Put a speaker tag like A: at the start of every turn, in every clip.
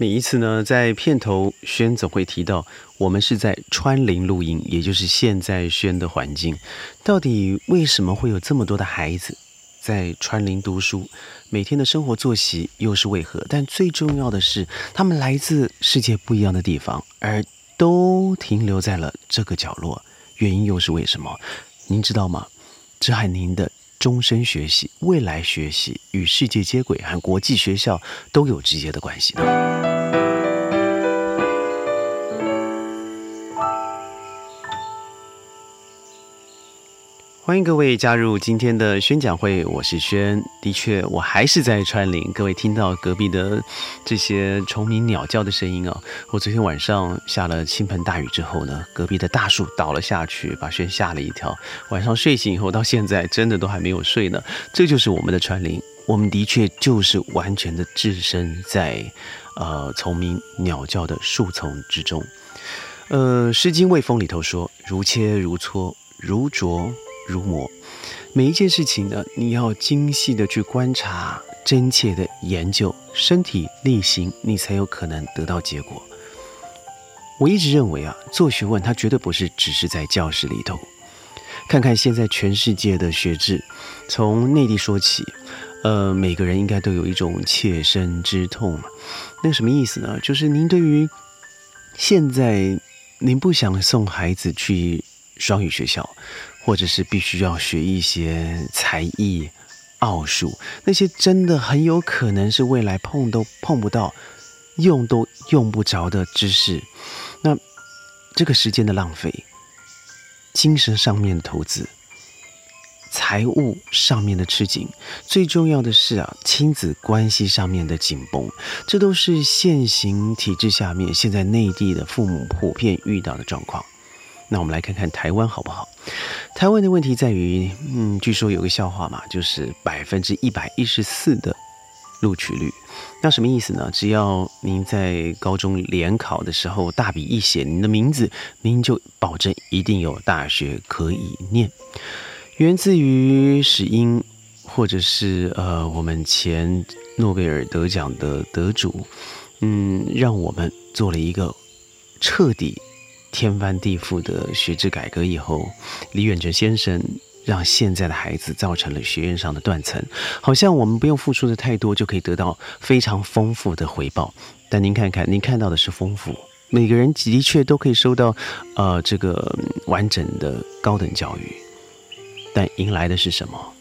A: 每一次呢，在片头，轩总会提到我们是在川林录音，也就是现在轩的环境。到底为什么会有这么多的孩子在川林读书？每天的生活作息又是为何？但最重要的是，他们来自世界不一样的地方，而都停留在了这个角落。原因又是为什么？您知道吗？这和您的。终身学习、未来学习与世界接轨，和国际学校都有直接的关系的。欢迎各位加入今天的宣讲会，我是轩。的确，我还是在川林。各位听到隔壁的这些虫鸣鸟叫的声音啊，我昨天晚上下了倾盆大雨之后呢，隔壁的大树倒了下去，把轩吓了一跳。晚上睡醒以后，到现在真的都还没有睡呢。这就是我们的川林，我们的确就是完全的置身在呃虫鸣鸟叫的树丛之中。呃，《诗经·卫风》里头说：“如切如磋，如琢。”如磨，每一件事情呢，你要精细的去观察，真切的研究，身体力行，你才有可能得到结果。我一直认为啊，做学问它绝对不是只是在教室里头。看看现在全世界的学制，从内地说起，呃，每个人应该都有一种切身之痛嘛。那什么意思呢？就是您对于现在，您不想送孩子去双语学校。或者是必须要学一些才艺、奥数，那些真的很有可能是未来碰都碰不到、用都用不着的知识。那这个时间的浪费、精神上面的投资、财务上面的吃紧，最重要的是啊，亲子关系上面的紧绷，这都是现行体制下面现在内地的父母普遍遇到的状况。那我们来看看台湾好不好？台湾的问题在于，嗯，据说有个笑话嘛，就是百分之一百一十四的录取率。那什么意思呢？只要您在高中联考的时候大笔一写您的名字，您就保证一定有大学可以念。源自于史英，或者是呃我们前诺贝尔得奖的得主，嗯，让我们做了一个彻底。天翻地覆的学制改革以后，李远哲先生让现在的孩子造成了学院上的断层，好像我们不用付出的太多就可以得到非常丰富的回报。但您看看，您看到的是丰富，每个人的确都可以收到，呃，这个完整的高等教育，但迎来的是什么？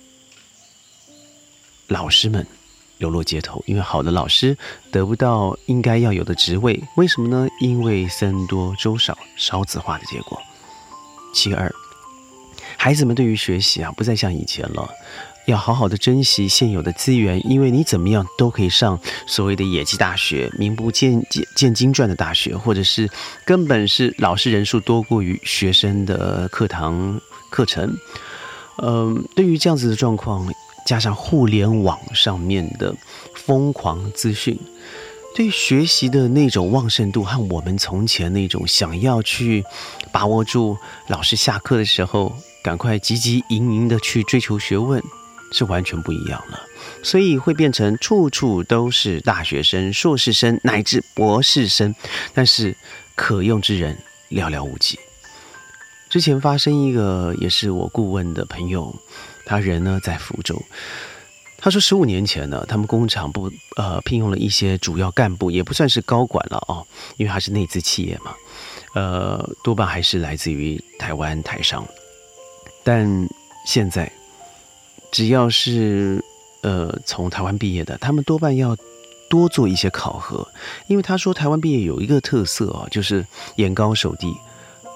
A: 老师们。流落街头，因为好的老师得不到应该要有的职位，为什么呢？因为僧多粥少，少子化的结果。其二，孩子们对于学习啊，不再像以前了，要好好的珍惜现有的资源，因为你怎么样都可以上所谓的野鸡大学、名不见见见经传的大学，或者是根本是老师人数多过于学生的课堂课程。嗯，对于这样子的状况。加上互联网上面的疯狂资讯，对学习的那种旺盛度和我们从前那种想要去把握住老师下课的时候，赶快急急营营的去追求学问，是完全不一样了。所以会变成处处都是大学生、硕士生乃至博士生，但是可用之人寥寥无几。之前发生一个也是我顾问的朋友。他人呢在福州，他说十五年前呢，他们工厂不呃聘用了一些主要干部，也不算是高管了哦，因为他是内资企业嘛，呃多半还是来自于台湾台商。但现在只要是呃从台湾毕业的，他们多半要多做一些考核，因为他说台湾毕业有一个特色哦，就是眼高手低，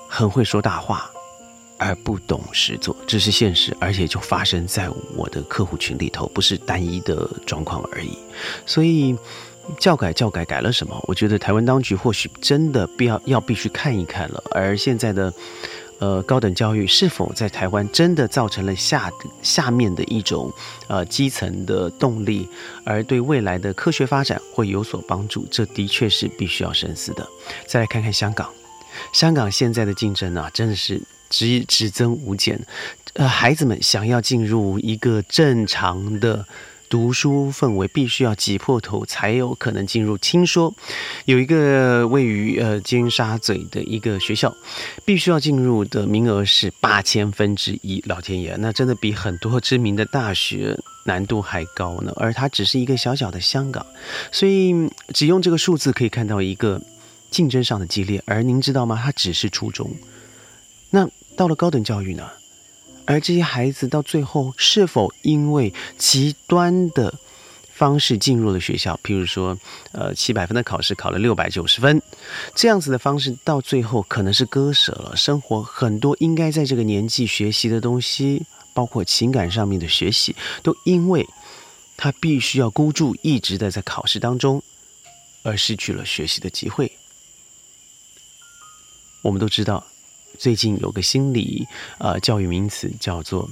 A: 很会说大话。而不懂实做，这是现实，而且就发生在我的客户群里头，不是单一的状况而已。所以教改教改改了什么？我觉得台湾当局或许真的必要要必须看一看了。而现在的呃高等教育是否在台湾真的造成了下下面的一种呃基层的动力，而对未来的科学发展会有所帮助？这的确是必须要深思的。再来看看香港，香港现在的竞争啊，真的是。只只增无减，呃，孩子们想要进入一个正常的读书氛围必须要挤破头才有可能进入。听说有一个位于呃尖沙咀的一个学校，必须要进入的名额是八千分之一。老天爷，那真的比很多知名的大学难度还高呢。而它只是一个小小的香港，所以只用这个数字可以看到一个竞争上的激烈。而您知道吗？它只是初中，那到了高等教育呢？而这些孩子到最后是否因为极端的方式进入了学校，譬如说，呃，七百分的考试考了六百九十分，这样子的方式到最后可能是割舍了生活很多应该在这个年纪学习的东西，包括情感上面的学习，都因为他必须要孤注一掷的在考试当中，而失去了学习的机会。我们都知道。最近有个心理呃教育名词叫做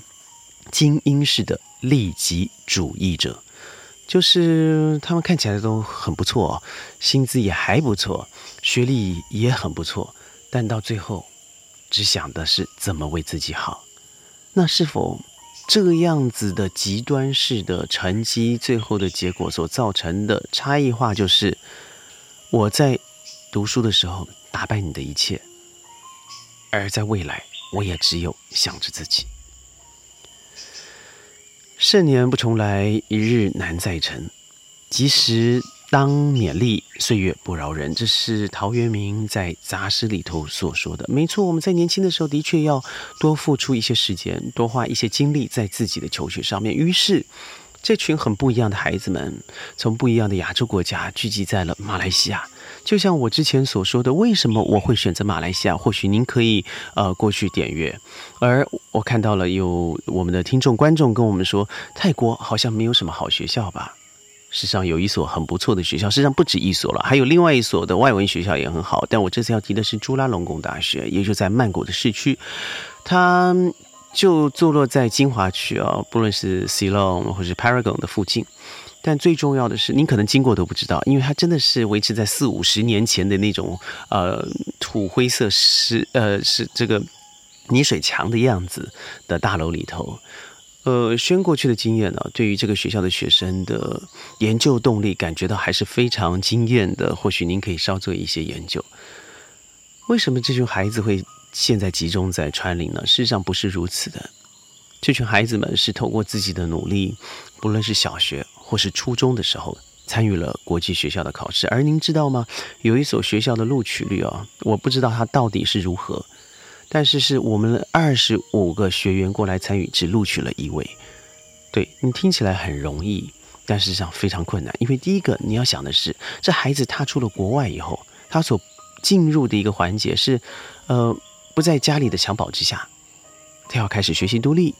A: 精英式的利己主义者，就是他们看起来都很不错，薪资也还不错，学历也很不错，但到最后只想的是怎么为自己好。那是否这样子的极端式的成绩，最后的结果所造成的差异化，就是我在读书的时候打败你的一切。而在未来，我也只有想着自己。盛年不重来，一日难再晨。及时当勉励，岁月不饶人。这是陶渊明在杂诗里头所说的。没错，我们在年轻的时候的确要多付出一些时间，多花一些精力在自己的求学上面。于是。这群很不一样的孩子们，从不一样的亚洲国家聚集在了马来西亚。就像我之前所说的，为什么我会选择马来西亚？或许您可以呃过去点阅。而我看到了有我们的听众观众跟我们说，泰国好像没有什么好学校吧？事实上有一所很不错的学校，事实上不止一所了，还有另外一所的外文学校也很好。但我这次要提的是朱拉隆功大学，也就在曼谷的市区，它。就坐落在金华区啊，不论是 Ceylon 或是 Paragon 的附近，但最重要的是，您可能经过都不知道，因为它真的是维持在四五十年前的那种呃土灰色石呃是这个泥水墙的样子的大楼里头。呃，宣过去的经验呢，对于这个学校的学生的研究动力感觉到还是非常惊艳的。或许您可以稍做一些研究，为什么这群孩子会？现在集中在川林呢？事实上不是如此的。这群孩子们是透过自己的努力，不论是小学或是初中的时候，参与了国际学校的考试。而您知道吗？有一所学校的录取率啊，我不知道它到底是如何，但是是我们二十五个学员过来参与，只录取了一位。对你听起来很容易，但实际上非常困难。因为第一个你要想的是，这孩子踏出了国外以后，他所进入的一个环节是，呃。不在家里的襁褓之下，他要开始学习独立。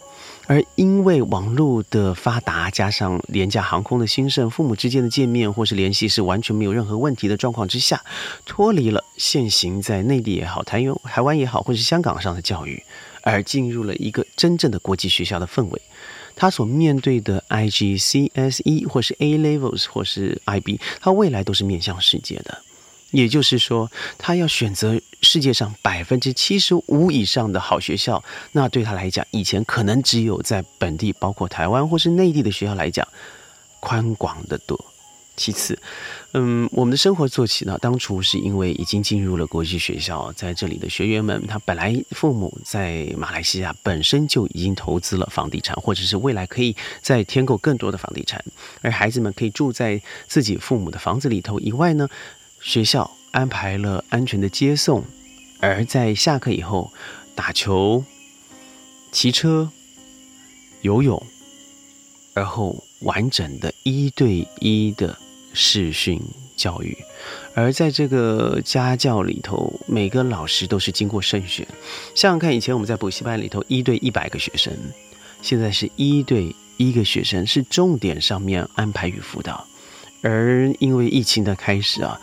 A: 而因为网络的发达，加上廉价航空的兴盛，父母之间的见面或是联系是完全没有任何问题的状况之下，脱离了现行在内地也好、台湾台湾也好，或是香港上的教育，而进入了一个真正的国际学校的氛围。他所面对的 IGCSE 或是 A Levels 或是 IB，他未来都是面向世界的。也就是说，他要选择世界上百分之七十五以上的好学校，那对他来讲，以前可能只有在本地，包括台湾或是内地的学校来讲，宽广的多。其次，嗯，我们的生活做起呢，当初是因为已经进入了国际学校，在这里的学员们，他本来父母在马来西亚本身就已经投资了房地产，或者是未来可以再添购更多的房地产，而孩子们可以住在自己父母的房子里头以外呢。学校安排了安全的接送，而在下课以后打球、骑车、游泳，而后完整的一对一的视讯教育。而在这个家教里头，每个老师都是经过慎选。想想看，以前我们在补习班里头一对一百个学生，现在是一对一个学生，是重点上面安排与辅导。而因为疫情的开始啊，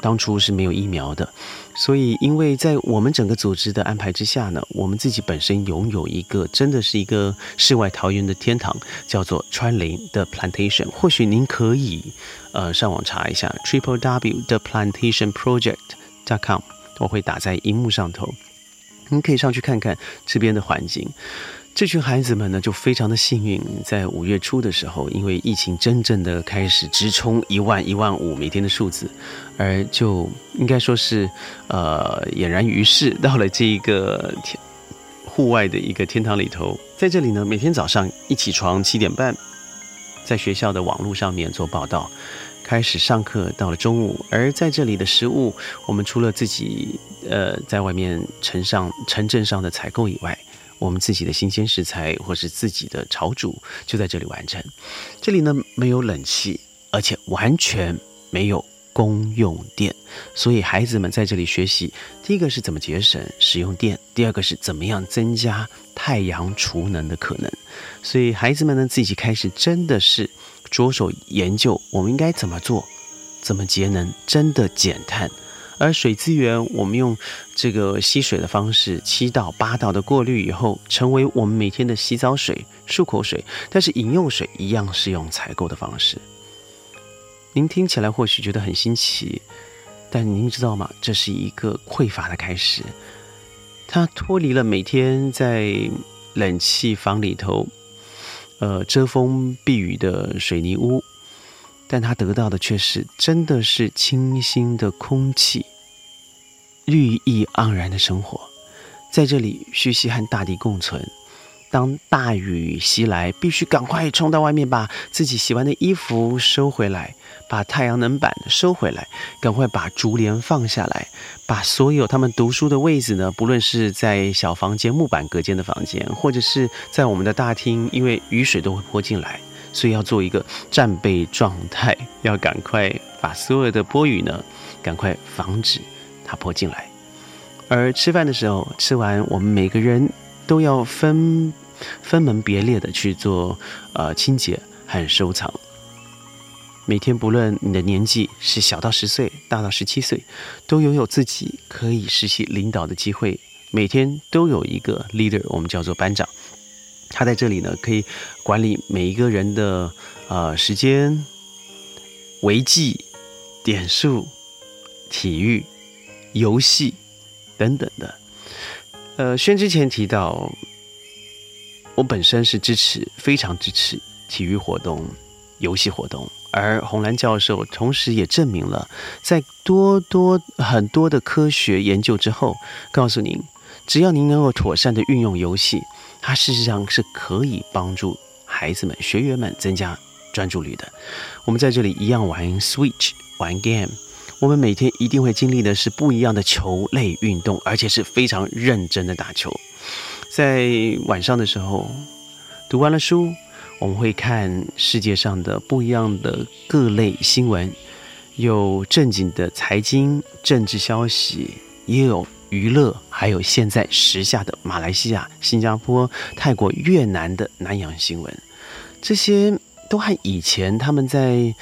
A: 当初是没有疫苗的，所以因为在我们整个组织的安排之下呢，我们自己本身拥有一个真的是一个世外桃源的天堂，叫做川林的 Plantation。或许您可以呃上网查一下 Triple W 的 Plantation Project dot com，我会打在荧幕上头，您可以上去看看这边的环境。这群孩子们呢，就非常的幸运，在五月初的时候，因为疫情真正的开始直冲一万、一万五每天的数字，而就应该说是，呃，俨然于世，到了这一个天户外的一个天堂里头，在这里呢，每天早上一起床七点半，在学校的网络上面做报道，开始上课，到了中午，而在这里的食物，我们除了自己呃在外面城上城镇上的采购以外。我们自己的新鲜食材，或是自己的炒煮，就在这里完成。这里呢没有冷气，而且完全没有公用电，所以孩子们在这里学习，第一个是怎么节省使用电，第二个是怎么样增加太阳储能的可能。所以孩子们呢自己开始真的是着手研究，我们应该怎么做，怎么节能，真的减碳。而水资源，我们用这个吸水的方式，七道八道的过滤以后，成为我们每天的洗澡水、漱口水。但是饮用水一样是用采购的方式。您听起来或许觉得很新奇，但您知道吗？这是一个匮乏的开始。它脱离了每天在冷气房里头，呃，遮风避雨的水泥屋。但他得到的却是真的是清新的空气，绿意盎然的生活，在这里学习和大地共存。当大雨袭来，必须赶快冲到外面，把自己洗完的衣服收回来，把太阳能板收回来，赶快把竹帘放下来，把所有他们读书的位子呢，不论是在小房间木板隔间的房间，或者是在我们的大厅，因为雨水都会泼进来。所以要做一个战备状态，要赶快把所有的波雨呢，赶快防止它泼进来。而吃饭的时候，吃完我们每个人都要分分门别类的去做呃清洁和收藏。每天不论你的年纪是小到十岁，大到十七岁，都拥有自己可以实习领导的机会。每天都有一个 leader，我们叫做班长。他在这里呢，可以管理每一个人的呃时间、维记、点数、体育、游戏等等的。呃，宣之前提到，我本身是支持，非常支持体育活动、游戏活动，而红蓝教授同时也证明了，在多多很多的科学研究之后，告诉您，只要您能够妥善的运用游戏。它事实上是可以帮助孩子们、学员们增加专注力的。我们在这里一样玩 Switch、玩 Game，我们每天一定会经历的是不一样的球类运动，而且是非常认真的打球。在晚上的时候，读完了书，我们会看世界上的不一样的各类新闻，有正经的财经、政治消息，也有。娱乐，还有现在时下的马来西亚、新加坡、泰国、越南的南洋新闻，这些都和以前他们在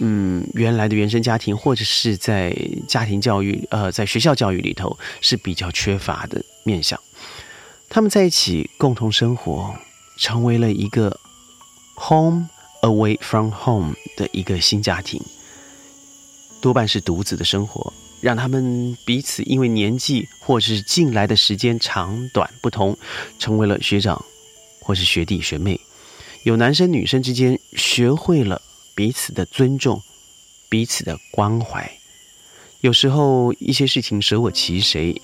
A: 嗯原来的原生家庭或者是在家庭教育呃在学校教育里头是比较缺乏的面向。他们在一起共同生活，成为了一个 home away from home 的一个新家庭，多半是独子的生活。让他们彼此因为年纪或是进来的时间长短不同，成为了学长或是学弟学妹。有男生女生之间学会了彼此的尊重，彼此的关怀。有时候一些事情舍我其谁，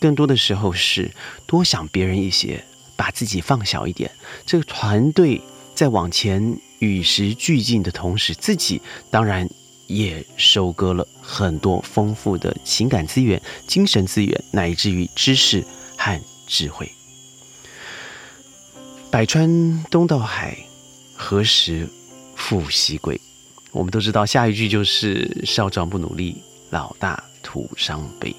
A: 更多的时候是多想别人一些，把自己放小一点。这个团队在往前与时俱进的同时，自己当然。也收割了很多丰富的情感资源、精神资源，乃至于知识和智慧。百川东到海，何时复西归？我们都知道，下一句就是“少壮不努力，老大徒伤悲”。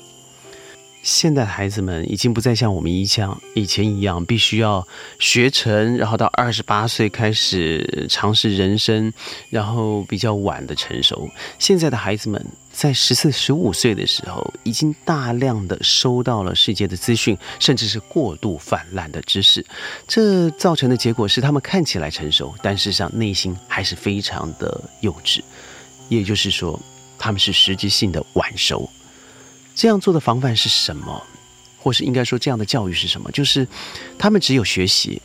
A: 现在的孩子们已经不再像我们一样以前一样，必须要学成，然后到二十八岁开始尝试人生，然后比较晚的成熟。现在的孩子们在十四、十五岁的时候，已经大量的收到了世界的资讯，甚至是过度泛滥的知识。这造成的结果是，他们看起来成熟，但事实上内心还是非常的幼稚。也就是说，他们是实质性的晚熟。这样做的防范是什么？或是应该说，这样的教育是什么？就是他们只有学习，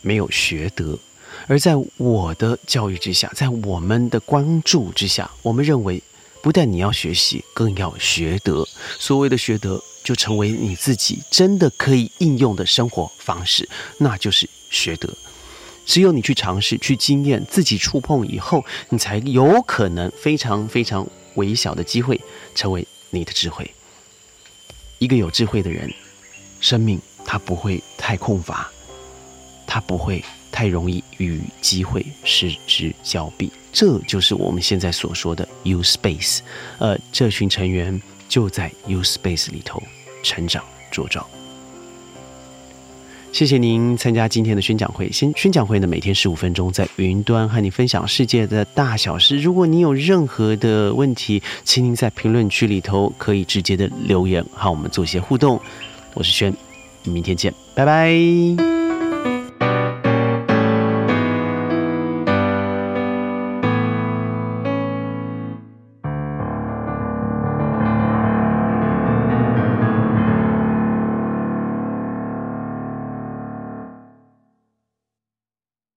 A: 没有学得。而在我的教育之下，在我们的关注之下，我们认为，不但你要学习，更要学得。所谓的学得，就成为你自己真的可以应用的生活方式，那就是学得。只有你去尝试、去经验、自己触碰以后，你才有可能非常非常微小的机会，成为你的智慧。一个有智慧的人，生命他不会太空乏，他不会。太容易与机会失之交臂，这就是我们现在所说的 U Space。呃，这群成员就在 U Space 里头成长茁壮。谢谢您参加今天的宣讲会。先宣讲会呢，每天十五分钟，在云端和你分享世界的大小事。如果你有任何的问题，请您在评论区里头可以直接的留言，和我们做一些互动。我是轩，明天见，拜拜。